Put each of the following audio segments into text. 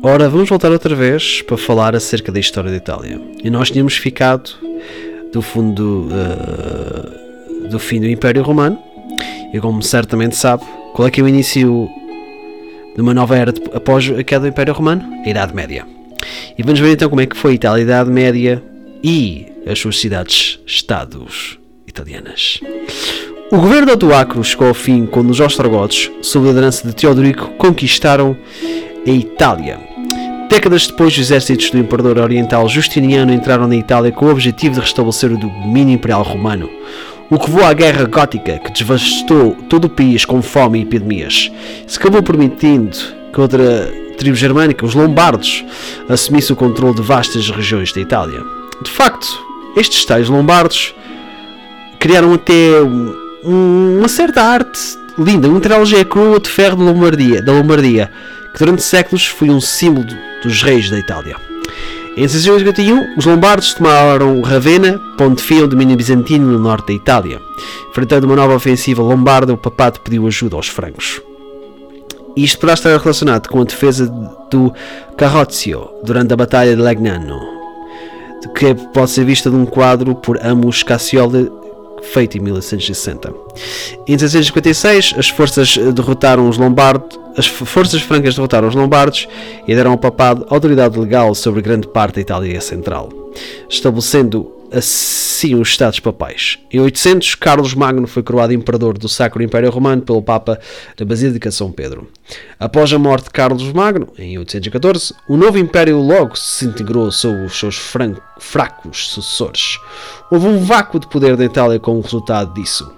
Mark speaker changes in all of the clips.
Speaker 1: Ora, vamos voltar outra vez para falar acerca da história da Itália. E nós tínhamos ficado do fundo uh, do fim do Império Romano. E como certamente sabe, qual é que é o início de uma nova era após a queda do Império Romano? A Idade Média. E vamos ver então como é que foi a Itália, a Idade Média e as suas cidades-estados italianas. O governo de Odoacro chegou ao fim quando os ostrogodos, sob a liderança de Teodorico, conquistaram a Itália Décadas depois, os exércitos do imperador oriental Justiniano entraram na Itália com o objetivo de restabelecer o domínio imperial romano, o que levou à guerra gótica que devastou todo o país com fome e epidemias. Se acabou permitindo que outra tribo germânica, os lombardos, assumisse o controle de vastas regiões da Itália. De facto, estes tais lombardos criaram até uma certa arte linda, uma trilogia crua de ferro da Lombardia, da Lombardia que durante séculos foi um símbolo dos reis da Itália. Em 651, os lombardos tomaram Ravenna, ponte fio ao domínio bizantino no norte da Itália. Enfrentando uma nova ofensiva lombarda, o papado pediu ajuda aos francos. Isto poderá estar relacionado com a defesa do Carroccio durante a Batalha de Legnano, que pode ser vista num quadro por Amos Cassioli feito em 1160. Em 1656, as forças derrotaram os lombardos, as forças francas derrotaram os lombardos e deram ao papado autoridade legal sobre grande parte da Itália Central, estabelecendo assim os Estados Papais. Em 800, Carlos Magno foi coroado imperador do Sacro Império Romano pelo Papa da Basílica São Pedro. Após a morte de Carlos Magno, em 814, o novo império logo se integrou sob os seus fracos sucessores. Houve um vácuo de poder da Itália como resultado disso.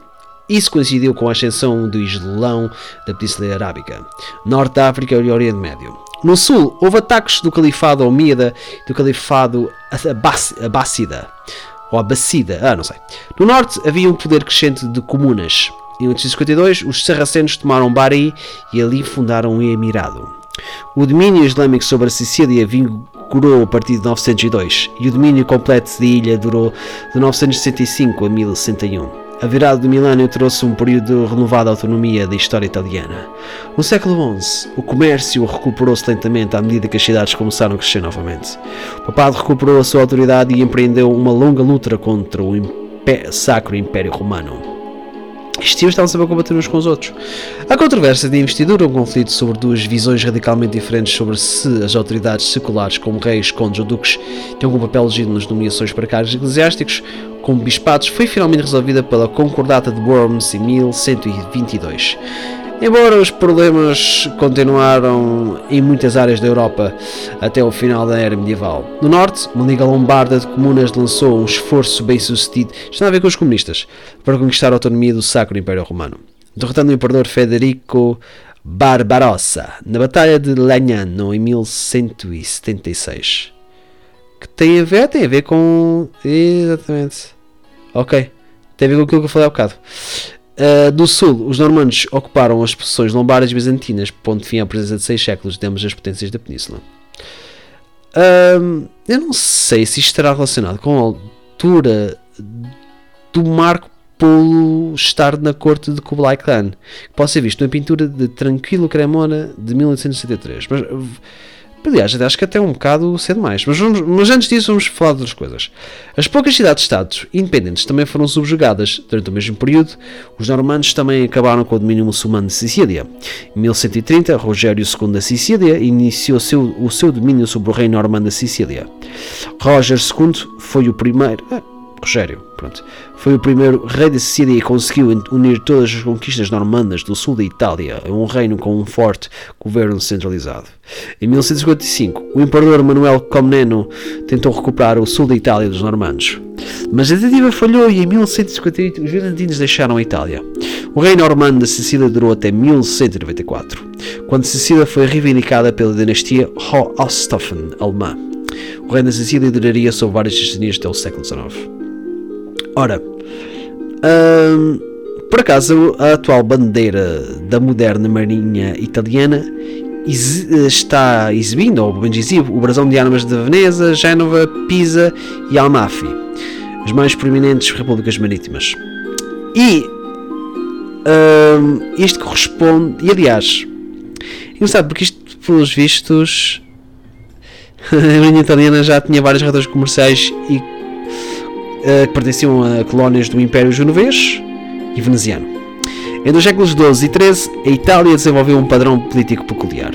Speaker 1: Isso coincidiu com a ascensão do Islão da Península Arábica, Norte da África e Oriente Médio. No sul, houve ataques do Califado Omíada e do Califado Abássida, ou Abacida, ah, não sei. No norte havia um poder crescente de comunas. Em 852, os sarracenos tomaram Bari e ali fundaram um emirado. O domínio islâmico sobre a Sicília vigorou a partir de 902 e o domínio completo da ilha durou de 965 a 1101. A virada do milênio trouxe um período de renovada autonomia da história italiana. No século XI, o comércio recuperou-se lentamente à medida que as cidades começaram a crescer novamente. O papado recuperou a sua autoridade e empreendeu uma longa luta contra o Sacro Império Romano. Estes tios estavam sempre a combater uns com os outros. Há controvérsia de investidura, um conflito sobre duas visões radicalmente diferentes sobre se as autoridades seculares, como reis, condes ou duques, têm algum papel legítimo nas nomeações para cargos eclesiásticos, como bispados, foi finalmente resolvida pela Concordata de Worms em 1122. Embora os problemas continuaram em muitas áreas da Europa até o final da era medieval. No norte, uma liga lombarda de comunas lançou um esforço bem sucedido, tem a ver com os comunistas, para conquistar a autonomia do Sacro Império Romano, derrotando o imperador Federico Barbarossa na Batalha de Legnano em 1176. Que tem a ver? Tem a ver com. Exatamente. Ok. Tem a ver com aquilo que eu falei há bocado. Uh, do sul, os normandos ocuparam as posições lombardas e bizantinas, pondo fim à presença de seis séculos de ambas as potências da península. Uh, eu não sei se isto estará relacionado com a altura do Marco Polo estar na corte de Kublai Khan, que pode ser visto na pintura de Tranquilo Cremona de 1863. Mas Aliás, acho que até um bocado cedo mais. Mas, vamos, mas antes disso, vamos falar de outras coisas. As poucas cidades-estados independentes também foram subjugadas. Durante o mesmo período, os normandos também acabaram com o domínio muçulmano de Sicília. Em 1130, Rogério II da Sicília iniciou seu, o seu domínio sobre o rei normando da Sicília. Roger II foi o primeiro. Rogério, pronto. Foi o primeiro rei da Sicília e conseguiu unir todas as conquistas normandas do sul da Itália a um reino com um forte governo centralizado. Em 1155, o imperador Manuel Comneno tentou recuperar o sul da Itália dos normandos. Mas a tentativa falhou e em 1158 os bizantinos deixaram a Itália. O reino normando da Sicília durou até 1194, quando Sicília foi reivindicada pela dinastia Hohenstaufen alemã. O reino da Sicília duraria sob várias dinastias até o século XIX. Ora, hum, por acaso a atual bandeira da moderna marinha italiana está exibindo, ou bem exibe, o brasão de armas de Veneza, Génova, Pisa e Almafi, as mais proeminentes repúblicas marítimas. E isto corresponde, e aliás, engraçado porque isto, pelos vistos, a Marinha Italiana já tinha várias rotas comerciais e, que pertenciam a colónias do Império Genovês e Veneziano. Entre os séculos XII e XIII, a Itália desenvolveu um padrão político peculiar,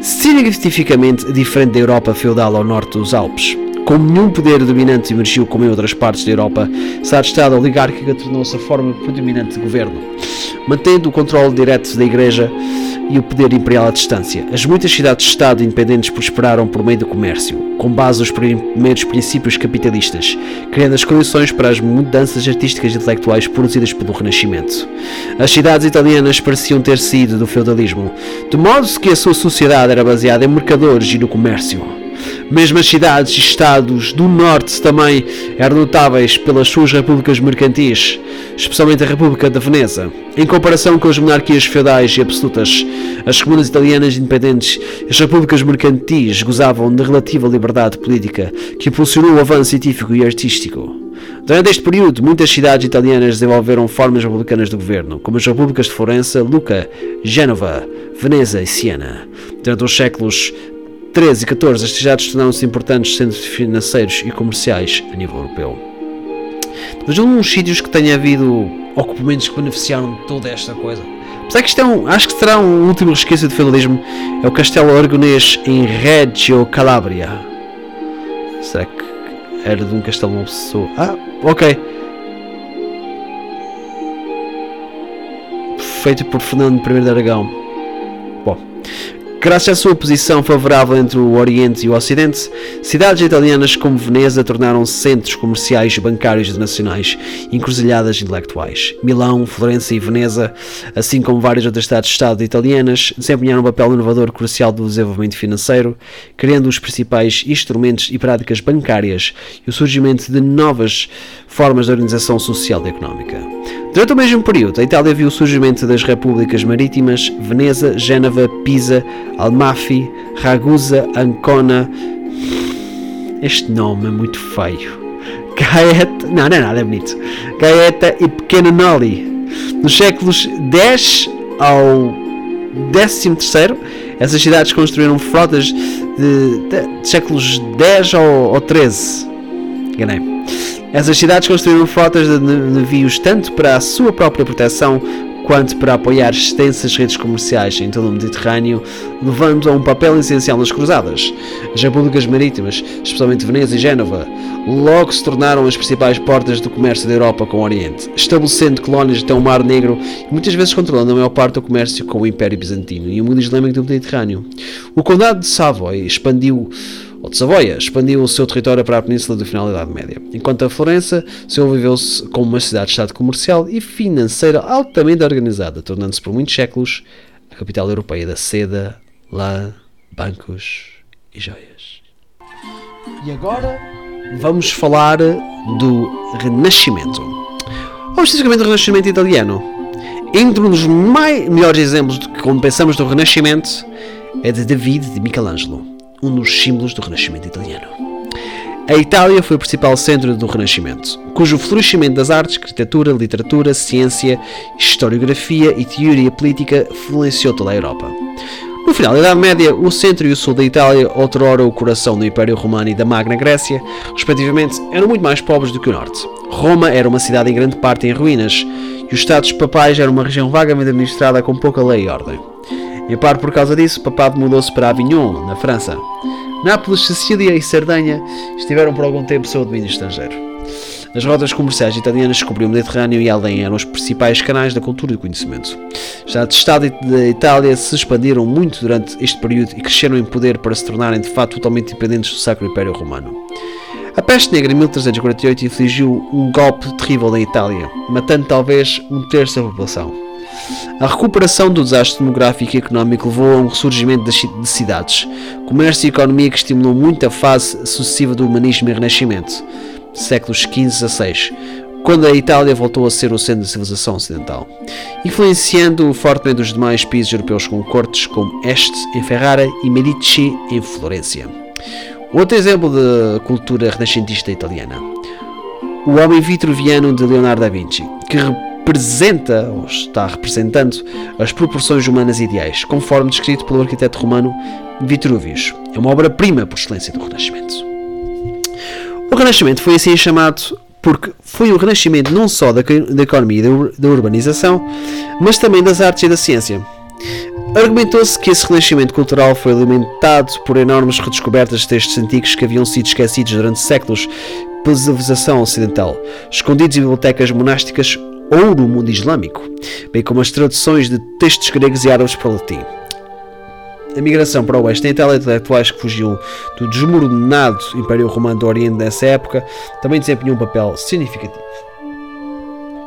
Speaker 1: significativamente diferente da Europa feudal ao norte dos Alpes. Como nenhum poder dominante emergiu como em outras partes da Europa, essa Estado oligárquica tornou-se a forma predominante de governo, mantendo o controle direto da Igreja e o poder imperial à distância. As muitas cidades-estado independentes prosperaram por meio do comércio, com base nos primeiros princípios capitalistas, criando as condições para as mudanças artísticas e intelectuais produzidas pelo Renascimento. As cidades italianas pareciam ter saído do feudalismo, de modo que a sua sociedade era baseada em mercadores e no comércio. Mesmo as cidades e estados do norte também eram notáveis pelas suas repúblicas mercantis, especialmente a República da Veneza. Em comparação com as monarquias feudais e absolutas, as comunas italianas independentes e as repúblicas mercantis gozavam de relativa liberdade política que impulsionou o avanço científico e artístico. Durante este período, muitas cidades italianas desenvolveram formas republicanas de governo, como as repúblicas de Florença, Lucca, Gênova, Veneza e Siena. Durante os séculos 13 e 14, as cidades tornaram-se importantes centros financeiros e comerciais a nível europeu. Mas uns sítios que tenha havido ocupamentos que beneficiaram de toda esta coisa. Apesar que isto é um, acho que será um último resquício de feudalismo, é o Castelo Aragonês em Reggio Calabria. Será que era de um castelo uma pessoa? Ah, ok. Feito por Fernando I de Aragão. Graças à sua posição favorável entre o Oriente e o Ocidente, cidades italianas como Veneza tornaram-se centros comerciais, bancários e nacionais, encruzilhadas intelectuais. Milão, Florença e Veneza, assim como várias outras cidades-estado italianas, desempenharam um papel inovador crucial do desenvolvimento financeiro, criando os principais instrumentos e práticas bancárias e o surgimento de novas formas de organização social e económica. Durante o mesmo período, a Itália viu o surgimento das repúblicas marítimas Veneza, Génova, Pisa, Almafi, Ragusa, Ancona. Este nome é muito feio. Gaeta. Não, não é nada, é bonito. Gaeta e Pequeno Noli. Nos séculos X ao XIII, essas cidades construíram frotas de, de, de séculos X ou, ou 13. Enganei. Essas cidades construíram frotas de navios tanto para a sua própria proteção quanto para apoiar extensas redes comerciais em todo o Mediterrâneo, levando a um papel essencial nas cruzadas. As repúblicas marítimas, especialmente Veneza e Génova, logo se tornaram as principais portas do comércio da Europa com o Oriente, estabelecendo colónias até o Mar Negro e muitas vezes controlando a maior parte do comércio com o Império Bizantino e o mundo islâmico do Mediterrâneo. O Condado de Savoy expandiu ou de Savoia, expandiu o seu território para a península do final da Idade Média, enquanto a Florença desenvolveu-se como uma cidade-estado comercial e financeira altamente organizada, tornando-se por muitos séculos a capital europeia da seda, lã, bancos e joias. E agora vamos falar do Renascimento. Ou especificamente do Renascimento italiano. Entre um dos mais, melhores exemplos de que, pensamos do Renascimento, é de David de Michelangelo um dos símbolos do Renascimento italiano. A Itália foi o principal centro do Renascimento, cujo florescimento das artes, arquitetura, literatura, ciência, historiografia e teoria política influenciou toda a Europa. No final da Idade Média, o centro e o sul da Itália, outrora o coração do Império Romano e da Magna Grécia, respectivamente, eram muito mais pobres do que o norte. Roma era uma cidade em grande parte em ruínas, e os Estados Papais eram uma região vagamente administrada com pouca lei e ordem. Em parte por causa disso, papado mudou-se para Avignon, na França. Nápoles, Sicília e Sardenha estiveram por algum tempo sob domínio estrangeiro. As rotas comerciais italianas que cobriam o Mediterrâneo e além eram os principais canais da cultura e do conhecimento. Já de Estado da Itália se expandiram muito durante este período e cresceram em poder para se tornarem de fato totalmente independentes do Sacro Império Romano. A peste negra em 1348 infligiu um golpe terrível na Itália, matando talvez um terço da população. A recuperação do desastre demográfico e económico levou a um ressurgimento de cidades, comércio e economia que estimulou muito a fase sucessiva do humanismo e renascimento, séculos XV a XVI, quando a Itália voltou a ser o centro da civilização ocidental, influenciando fortemente os demais países europeus com cortes como Este em Ferrara e Medici em Florença. Outro exemplo de cultura renascentista italiana. O Homem Vitruviano de Leonardo da Vinci, que representa, ou está representando, as proporções humanas ideais, conforme descrito pelo arquiteto romano Vitruvius. É uma obra-prima por excelência do Renascimento. O Renascimento foi assim chamado porque foi o renascimento não só da, da economia e da urbanização, mas também das artes e da ciência. Argumentou-se que esse renascimento cultural foi alimentado por enormes redescobertas de textos antigos que haviam sido esquecidos durante séculos pela civilização ocidental, escondidos em bibliotecas monásticas ou no mundo islâmico, bem como as traduções de textos gregos e árabes para o latim. A migração para o oeste em intelectuais que fugiam do desmoronado Império Romano do Oriente nessa época também desempenhou um papel significativo.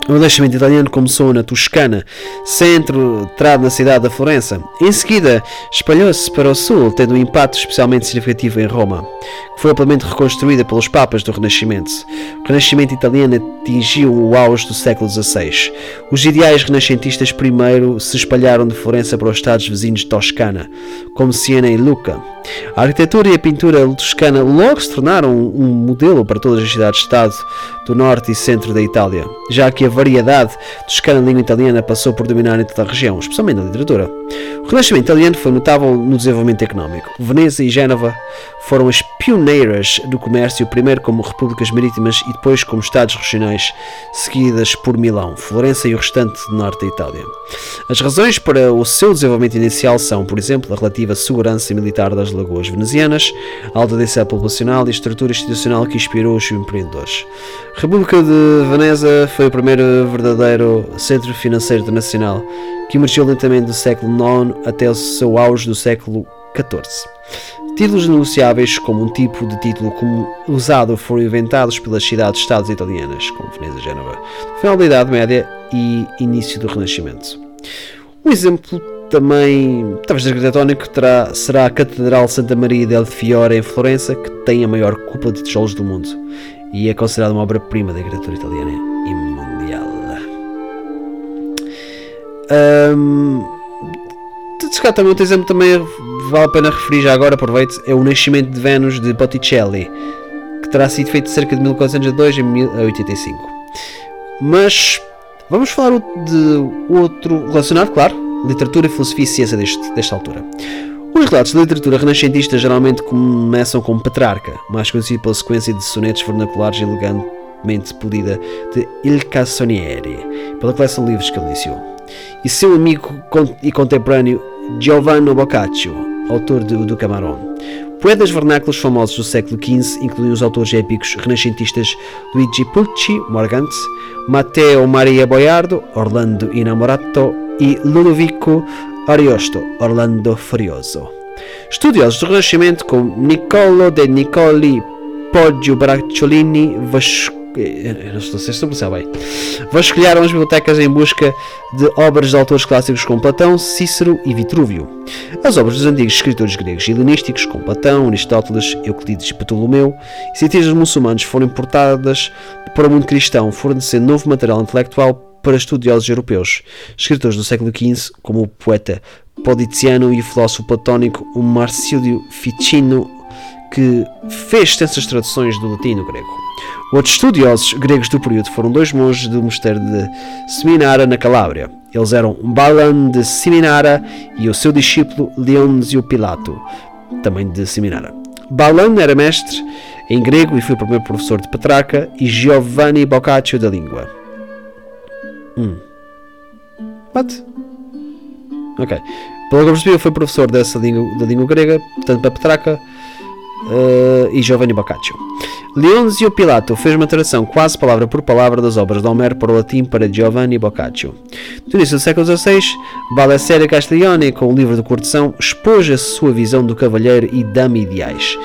Speaker 1: O nascimento italiano começou na Toscana, centrado na cidade da Florença. Em seguida, espalhou-se para o sul, tendo um impacto especialmente significativo em Roma, que foi amplamente reconstruída pelos papas do Renascimento. O Renascimento italiano atingiu o auge do século XVI. Os ideais renascentistas primeiro se espalharam de Florença para os estados vizinhos de Toscana, como Siena e Lucca. A arquitetura e a pintura toscana logo se tornaram um modelo para todas as cidades-estado do norte e centro da Itália, já que a variedade toscana língua italiana passou por dominar em toda a região, especialmente na literatura. O Renascimento italiano foi notável no desenvolvimento económico. Veneza e Génova foram as pioneiras do comércio, primeiro como repúblicas marítimas e depois como estados regionais, seguidas por Milão, Florença e o restante norte da Itália. As razões para o seu desenvolvimento inicial são, por exemplo, a relativa segurança militar das lagoas venezianas, a alta densidade populacional e a estrutura institucional que inspirou os empreendedores. A República de Veneza foi o primeiro verdadeiro centro financeiro internacional que emergiu lentamente do século IX até o seu auge do século XIV. Títulos negociáveis, como um tipo de título como usado, foram inventados pelas cidades-estados italianas, como Veneza e Génova, no final da Idade Média e início do Renascimento. Um exemplo também, talvez arquitetónico, terá, será a Catedral Santa Maria del Fiore em Florença, que tem a maior cúpula de tijolos do mundo e é considerada uma obra-prima da arquitetura italiana e mundial. Um, também outro exemplo também vale a pena referir já agora, aproveito, é o Nascimento de Vênus de Botticelli, que terá sido feito cerca de 1402 em 1085. Mas vamos falar de outro relacionado, claro, literatura, filosofia e ciência deste, desta altura. Os relatos da literatura renascentista geralmente começam com Petrarca, mais conhecido pela sequência de sonetos vernaculares elegantemente polida de Il Cassonieri, pela coleção de livros que ele iniciou, e seu amigo e contemporâneo Giovanni Boccaccio, autor de Do Camarón. Poetas vernáculos famosos do século XV incluem os autores épicos renascentistas Luigi Pulci, Morgante, Matteo Maria Boiardo, Orlando Innamorato e Ludovico Ariosto, Orlando Furioso. Estudiosos do Renascimento como Niccolo de Niccoli, Poggio Bracciolini, Vasco não sei se estou bem. Vasculharam as bibliotecas em busca de obras de autores clássicos como Platão, Cícero e Vitrúvio. As obras dos antigos escritores gregos e helenísticos, como Platão, Aristóteles, Euclides e Ptolomeu, e cientistas muçulmanos foram importadas para o mundo cristão, fornecendo novo material intelectual para estudiosos europeus. Escritores do século XV, como o poeta Policiano e o filósofo platónico Marcílio Ficino, que fez extensas traduções do latim e grego. Outros estudiosos gregos do período foram dois monges do mosteiro de Seminara, na Calábria. Eles eram Balan de Seminara e o seu discípulo Leonzio Pilato, também de Seminara. Balan era mestre em grego e foi o primeiro professor de Petrarca e Giovanni Boccaccio da língua. Hum. What? Ok. Pelo que eu percebi, foi professor dessa língua, da língua grega, tanto para Petrarca uh, e Giovanni Boccaccio. Leonzio Pilato fez uma tradução quase palavra por palavra das obras de Homero para o latim para Giovanni Boccaccio. No início do século XVI, Balesseria Castiglione, com o livro de corteção, expôs a sua visão do cavalheiro e dama ideais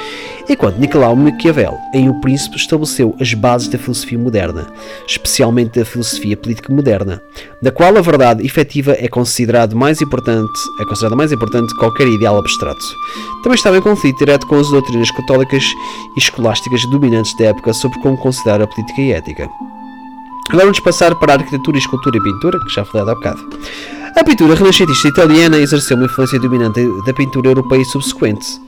Speaker 1: enquanto Nicolau Maquiavel, em O Príncipe, estabeleceu as bases da filosofia moderna, especialmente da filosofia política moderna, da qual a verdade efetiva é considerada mais importante, é considerada mais importante que qualquer ideal abstrato. Também estava em conflito direto com as doutrinas católicas e escolásticas dominantes da época sobre como considerar a política e a ética. Agora vamos passar para a arquitetura, escultura e pintura, que já falei há bocado. A pintura renascentista italiana exerceu uma influência dominante da pintura europeia subsequente.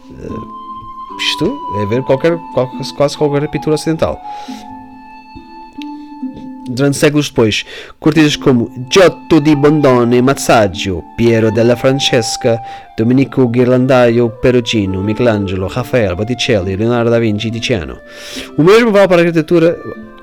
Speaker 1: Isto é ver qualquer, quase qualquer pintura ocidental. durante séculos depois, com artistas como Giotto di Bondone Mazzaggio, Piero della Francesca, Domenico Ghirlandaio Perugino, Michelangelo, Rafael, Botticelli, Leonardo da Vinci e Tiziano. O mesmo vale para a arquitetura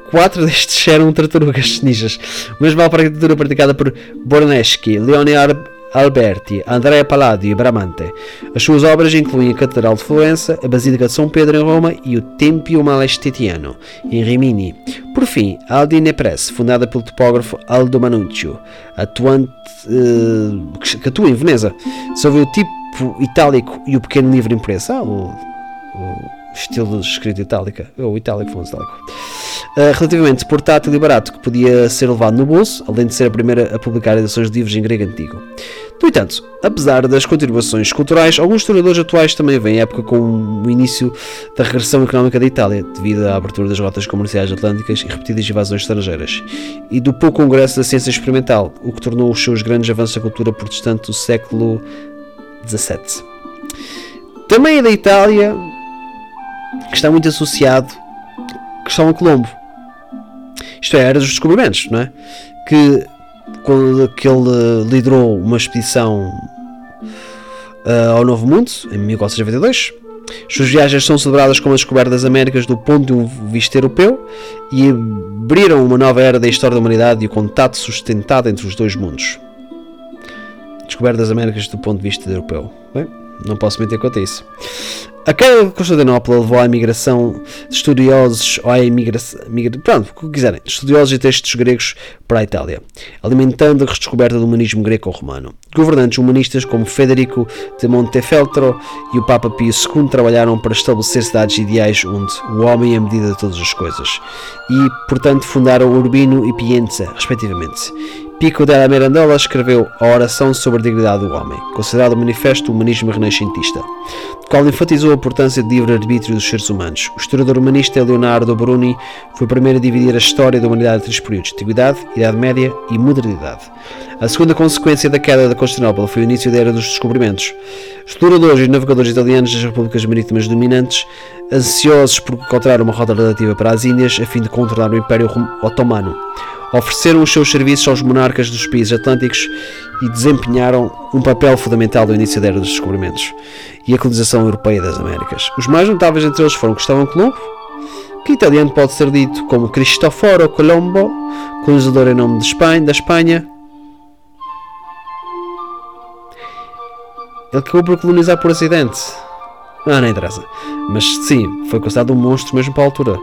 Speaker 1: quatro destes eram tartarugas ninjas. O mesmo vale para a arquitetura praticada por Borneschi, Leonardo Alberti, Andrea Palladio e Bramante. As suas obras incluem a Catedral de Florença, a Basílica de São Pedro em Roma e o Tempio Malestetiano, em Rimini. Por fim, a Aldine Press, fundada pelo topógrafo Aldo Manuccio, atuante, uh, que atua em Veneza, sobre o tipo itálico e o pequeno livro impresso. Ah, o, o estilo de escrita itálica, ou itálico, fonte itálico. Uh, relativamente portátil e barato, que podia ser levado no bolso, além de ser a primeira a publicar edições de livros em grego antigo. No entanto, apesar das contribuições culturais, alguns historiadores atuais também veem a época com o início da regressão económica da Itália, devido à abertura das rotas comerciais atlânticas e repetidas invasões estrangeiras, e do pouco congresso da ciência experimental, o que tornou os seus grandes avanços da cultura protestante do século XVII. Também é da Itália que está muito associado Cristóvão Colombo. Isto é, era dos descobrimentos, não é? Que quando que ele liderou uma expedição uh, ao Novo Mundo em 1492. Suas viagens são celebradas como a descoberta das Américas do ponto de um visto europeu e abriram uma nova era da história da humanidade e o contato sustentado entre os dois mundos. Descoberta das Américas do ponto de vista europeu. Bem, não posso mentir quanto a isso. A queda de Constantinopla levou à imigração de estudiosos, ou à imigração, migra, pronto, o que quiserem, estudiosos e textos gregos para a Itália, alimentando a redescoberta do humanismo greco-romano. Governantes humanistas como Federico de Montefeltro e o Papa Pio II trabalharam para estabelecer cidades ideais onde o homem é a medida de todas as coisas e, portanto, fundaram Urbino e Pienza, respectivamente. Pico della Mirandola escreveu a Oração sobre a Dignidade do Homem, considerado o manifesto do humanismo renascentista, qual enfatizou a importância do livre-arbítrio dos seres humanos. O historiador humanista Leonardo Bruni foi o primeiro a dividir a história da humanidade em três períodos: Antiguidade, Idade Média e Modernidade. A segunda consequência da queda da Constantinopla foi o início da Era dos Descobrimentos. Exploradores e navegadores italianos das repúblicas marítimas dominantes, ansiosos por encontrar uma rota relativa para as Índias a fim de contornar o Império Otomano, ofereceram os seus serviços aos monarcas dos países atlânticos e desempenharam um papel fundamental no início da era dos descobrimentos e a colonização europeia das Américas. Os mais notáveis entre eles foram Cristóvão Colombo, que italiano pode ser dito como Cristoforo Colombo, colonizador em nome de Espanha, da Espanha. Ele acabou por colonizar por acidente. Ah, não interessa. Mas sim, foi considerado um monstro mesmo para a altura.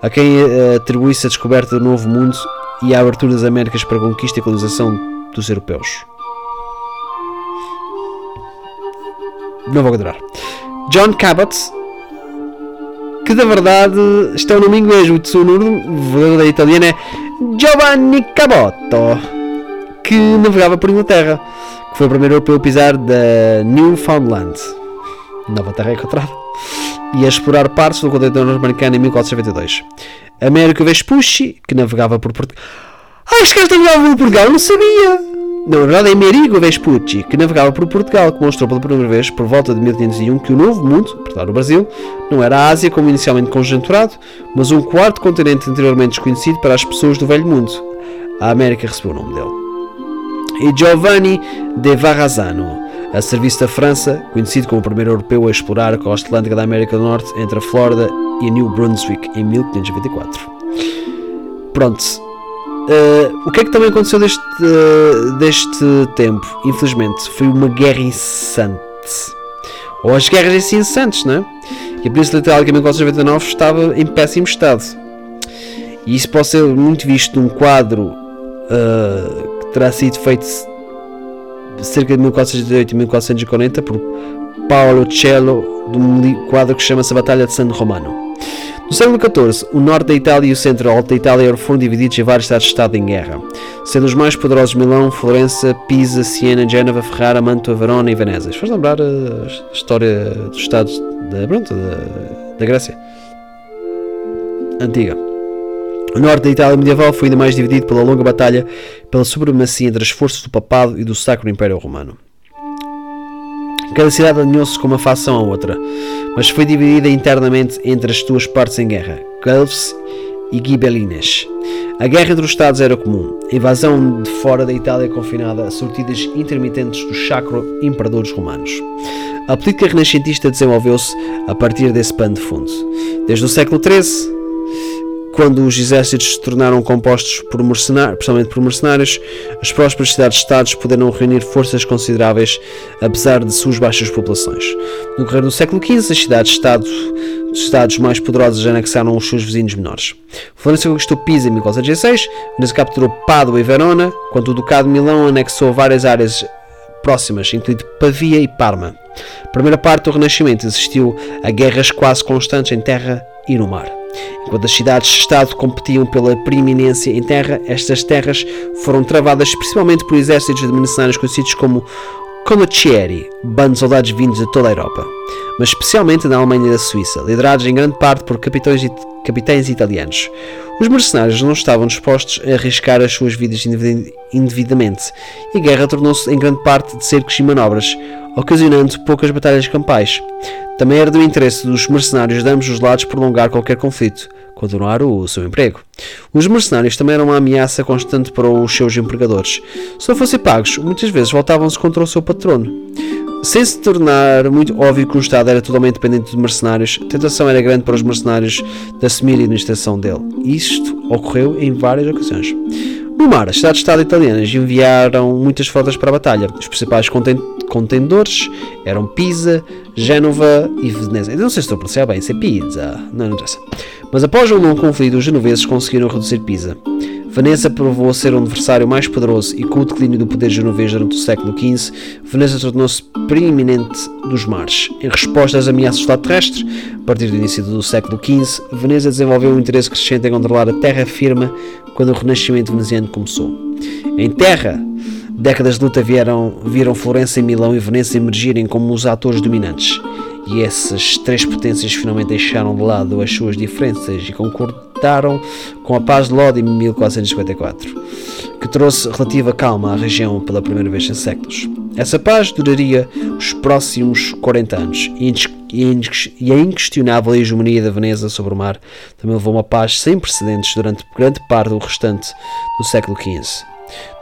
Speaker 1: A quem uh, atribui-se a descoberta do Novo Mundo e a abertura das Américas para a conquista e colonização dos europeus. Não vou continuar. John Cabot, que na verdade está o nome inglês, o tsunami da italiana é Giovanni Cabotto, que navegava por Inglaterra, que foi o primeiro europeu a pisar da Newfoundland, Nova Terra encontrada, e a explorar partes do continente norte-americano em 1492. Américo Vespucci, que navegava por Portugal. Ah, este gajo navegava por Portugal, não sabia! Na verdade é Amerigo Vespucci, que navegava por Portugal, que mostrou pela primeira vez, por volta de 1501, que o Novo Mundo, portanto o Brasil, não era a Ásia como inicialmente conjecturado, mas um quarto continente anteriormente desconhecido para as pessoas do Velho Mundo. A América recebeu o nome dele. E Giovanni de Varrazano, a serviço da França, conhecido como o primeiro europeu a explorar a costa atlântica da América do Norte entre a Flórida e New Brunswick em 1524. Pronto. Uh, o que é que também aconteceu deste, uh, deste tempo? Infelizmente, foi uma guerra incessante. Ou as guerras assim incessantes, não é? E a Península Itálica em 1499 estava em péssimo estado. E isso pode ser muito visto num quadro uh, que terá sido feito cerca de 1408 e 1440 por Paolo Cello, de um quadro que chama-se a Batalha de San Romano. No século XIV, o norte da Itália e o centro alto da Itália foram divididos em vários estados-estado em guerra, sendo os mais poderosos Milão, Florença, Pisa, Siena, Génova, Ferrara, Mantua, Verona e Veneza. Faz lembrar a história dos estados da, pronto, da, da Grécia antiga. O norte da Itália medieval foi ainda mais dividido pela longa batalha pela supremacia entre as forças do papado e do Sacro Império Romano. Cada cidade alinhou-se com uma facção à outra, mas foi dividida internamente entre as duas partes em guerra, Guelfs e Ghibellines. A guerra entre os Estados era comum. A invasão de fora da Itália confinada a sortidas intermitentes dos sacro imperadores romanos. A política renascentista desenvolveu-se a partir desse pano de fundo. Desde o século XIII, quando os exércitos se tornaram compostos por mercenários, principalmente por mercenários, as prósperas cidades-estados puderam reunir forças consideráveis, apesar de suas baixas populações. No correr do século XV, as cidades-estados estados mais poderosos anexaram os seus vizinhos menores. Florença conquistou Pisa em 1416, Veneza capturou Pádua e Verona, enquanto o Ducado de Milão anexou várias áreas próximas, incluindo Pavia e Parma. A primeira parte do Renascimento existiu a guerras quase constantes em terra e no mar. Enquanto as cidades-estado competiam pela preeminência em terra, estas terras foram travadas principalmente por exércitos de mercenários conhecidos como Condottieri, bandos de soldados vindos de toda a Europa, mas especialmente na Alemanha e na Suíça, liderados em grande parte por capitães, capitães italianos. Os mercenários não estavam dispostos a arriscar as suas vidas indevidamente, e a guerra tornou-se em grande parte de cercos e manobras, ocasionando poucas batalhas campais. Também era do interesse dos mercenários de ambos os lados prolongar qualquer conflito, continuar o seu emprego. Os mercenários também eram uma ameaça constante para os seus empregadores. Se não fossem pagos, muitas vezes voltavam-se contra o seu patrono. Sem se tornar muito óbvio que o Estado era totalmente dependente de mercenários, a tentação era grande para os mercenários de assumir a administração dele. Isto ocorreu em várias ocasiões. No mar, as cidades-estado italianas enviaram muitas frotas para a batalha. Os principais contendores eram Pisa, Génova e Veneza. Eu não sei se estou a pronunciar bem, isso é Pisa. Não, não interessa. Mas após um longo conflito, os genoveses conseguiram reduzir Pisa. Veneza provou ser um adversário mais poderoso e com o declínio do poder genovês durante o século XV, Veneza tornou-se preeminente dos mares. Em resposta às ameaças do lado terrestre, a partir do início do século XV, Veneza desenvolveu um interesse crescente em controlar a terra firme quando o Renascimento veneziano começou. Em terra, décadas de luta vieram, viram Florença, Milão e Veneza emergirem como os atores dominantes e essas três potências finalmente deixaram de lado as suas diferenças e concordaram com a paz de Lodi em 1454, que trouxe relativa calma à região pela primeira vez em séculos. Essa paz duraria os próximos 40 anos e a inquestionável hegemonia da Veneza sobre o mar também levou a uma paz sem precedentes durante grande parte do restante do século XV.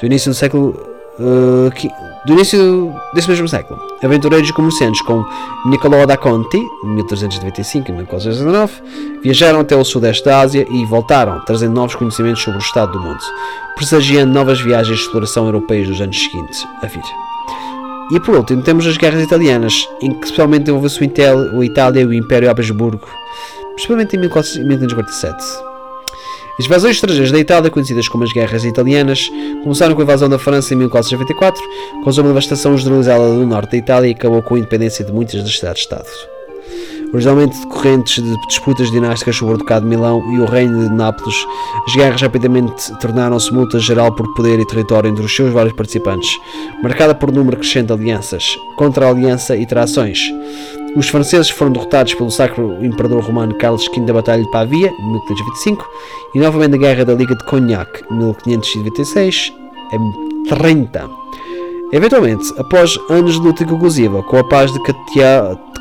Speaker 1: Do início do século uh, do início desse mesmo século. Aventureiros e comerciantes como Niccolò da Conti, 1395 e 1419, viajaram até o sudeste da Ásia e voltaram, trazendo novos conhecimentos sobre o estado do mundo, pressagiando novas viagens de exploração europeias dos anos seguintes a vir. E por último, temos as guerras italianas, em que especialmente envolveu-se o Itália e o Império Habsburgo, principalmente em 1547. As invasões estrangeiras da Itália, conhecidas como as Guerras Italianas, começaram com a invasão da França em 1494, causou uma devastação generalizada no norte da Itália e acabou com a independência de muitas das cidades-estado. Originalmente decorrentes de disputas dinásticas sobre o Ducado de Milão e o Reino de Nápoles, as guerras rapidamente tornaram-se multa geral por poder e território entre os seus vários participantes, marcada por número crescente de alianças, contra-aliança e trações. Os franceses foram derrotados pelo Sacro Imperador Romano Carlos V da Batalha de Pavia, em 1525, e novamente na Guerra da Liga de Cognac, em 1596 em 30. Eventualmente, após anos de luta conclusiva, com a paz de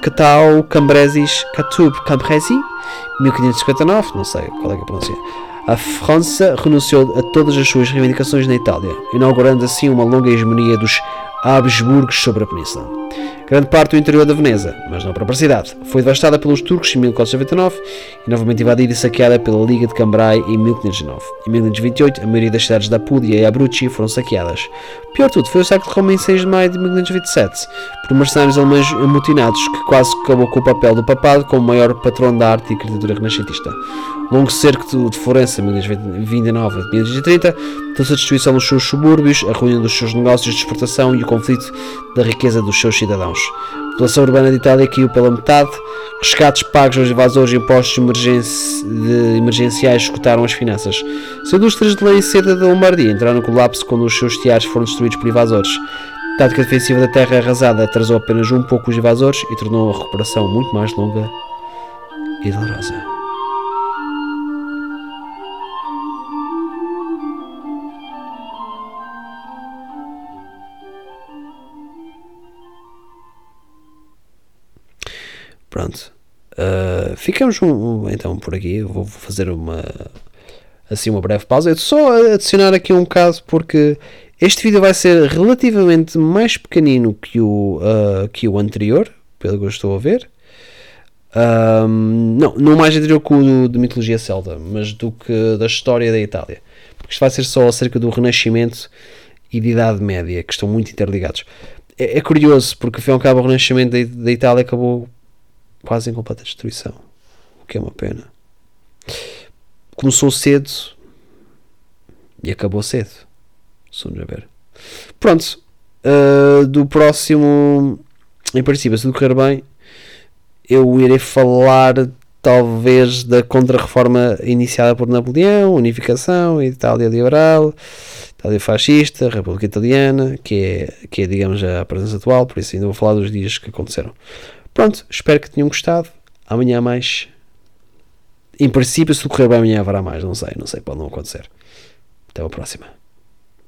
Speaker 1: Catau Cambresis, Catub Cambresi, 1559, não sei qual é, é a pronúncia, a França renunciou a todas as suas reivindicações na Itália, inaugurando assim uma longa hegemonia dos Habsburgos sobre a península. Grande parte do interior da Veneza, mas não a cidade, foi devastada pelos turcos em 1499 e novamente invadida e saqueada pela Liga de Cambrai em 1509. Em 1528, a maioria das cidades da Apulia e Abruzzi foram saqueadas. Pior tudo, foi o saque de Roma em 6 de maio de 1527, por mercenários alemães amotinados, que quase acabou com o papel do papado como maior patrono da arte e arquitetura renascentista. Longo cerco de Florença, 1529 a 1530, trouxe a destruição dos seus subúrbios, a ruína dos seus negócios de exportação e o conflito da riqueza dos seus cidadãos. A população urbana de Itália caiu pela metade, resgates pagos aos invasores e impostos emergenciais escutaram as finanças. As indústrias de lei e seda da Lombardia entraram no colapso quando os seus tiares foram destruídos por invasores. A tática defensiva da terra arrasada atrasou apenas um pouco os invasores e tornou a recuperação muito mais longa e dolorosa. Pronto. Uh, ficamos um, então por aqui. Eu vou fazer uma assim uma breve pausa. Eu só adicionar aqui um caso porque este vídeo vai ser relativamente mais pequenino que o, uh, que o anterior, pelo que eu estou a ver. Um, não, não mais anterior que o de mitologia celta, mas do que da história da Itália. Porque isto vai ser só acerca do Renascimento e de Idade Média, que estão muito interligados. É, é curioso, porque ao cabo o Renascimento da, da Itália acabou quase em completa destruição, o que é uma pena. Começou cedo e acabou cedo. Somos a ver. Pronto, uh, do próximo, em princípio, se correr bem, eu irei falar talvez da contra-reforma iniciada por Napoleão, unificação, Itália liberal, Itália fascista, República Italiana, que é, que é, digamos, a presença atual, por isso ainda vou falar dos dias que aconteceram. Pronto, espero que tenham gostado. Amanhã mais. Em princípio, se correr bem amanhã haverá mais, não sei, não sei, pode não acontecer. Até a próxima.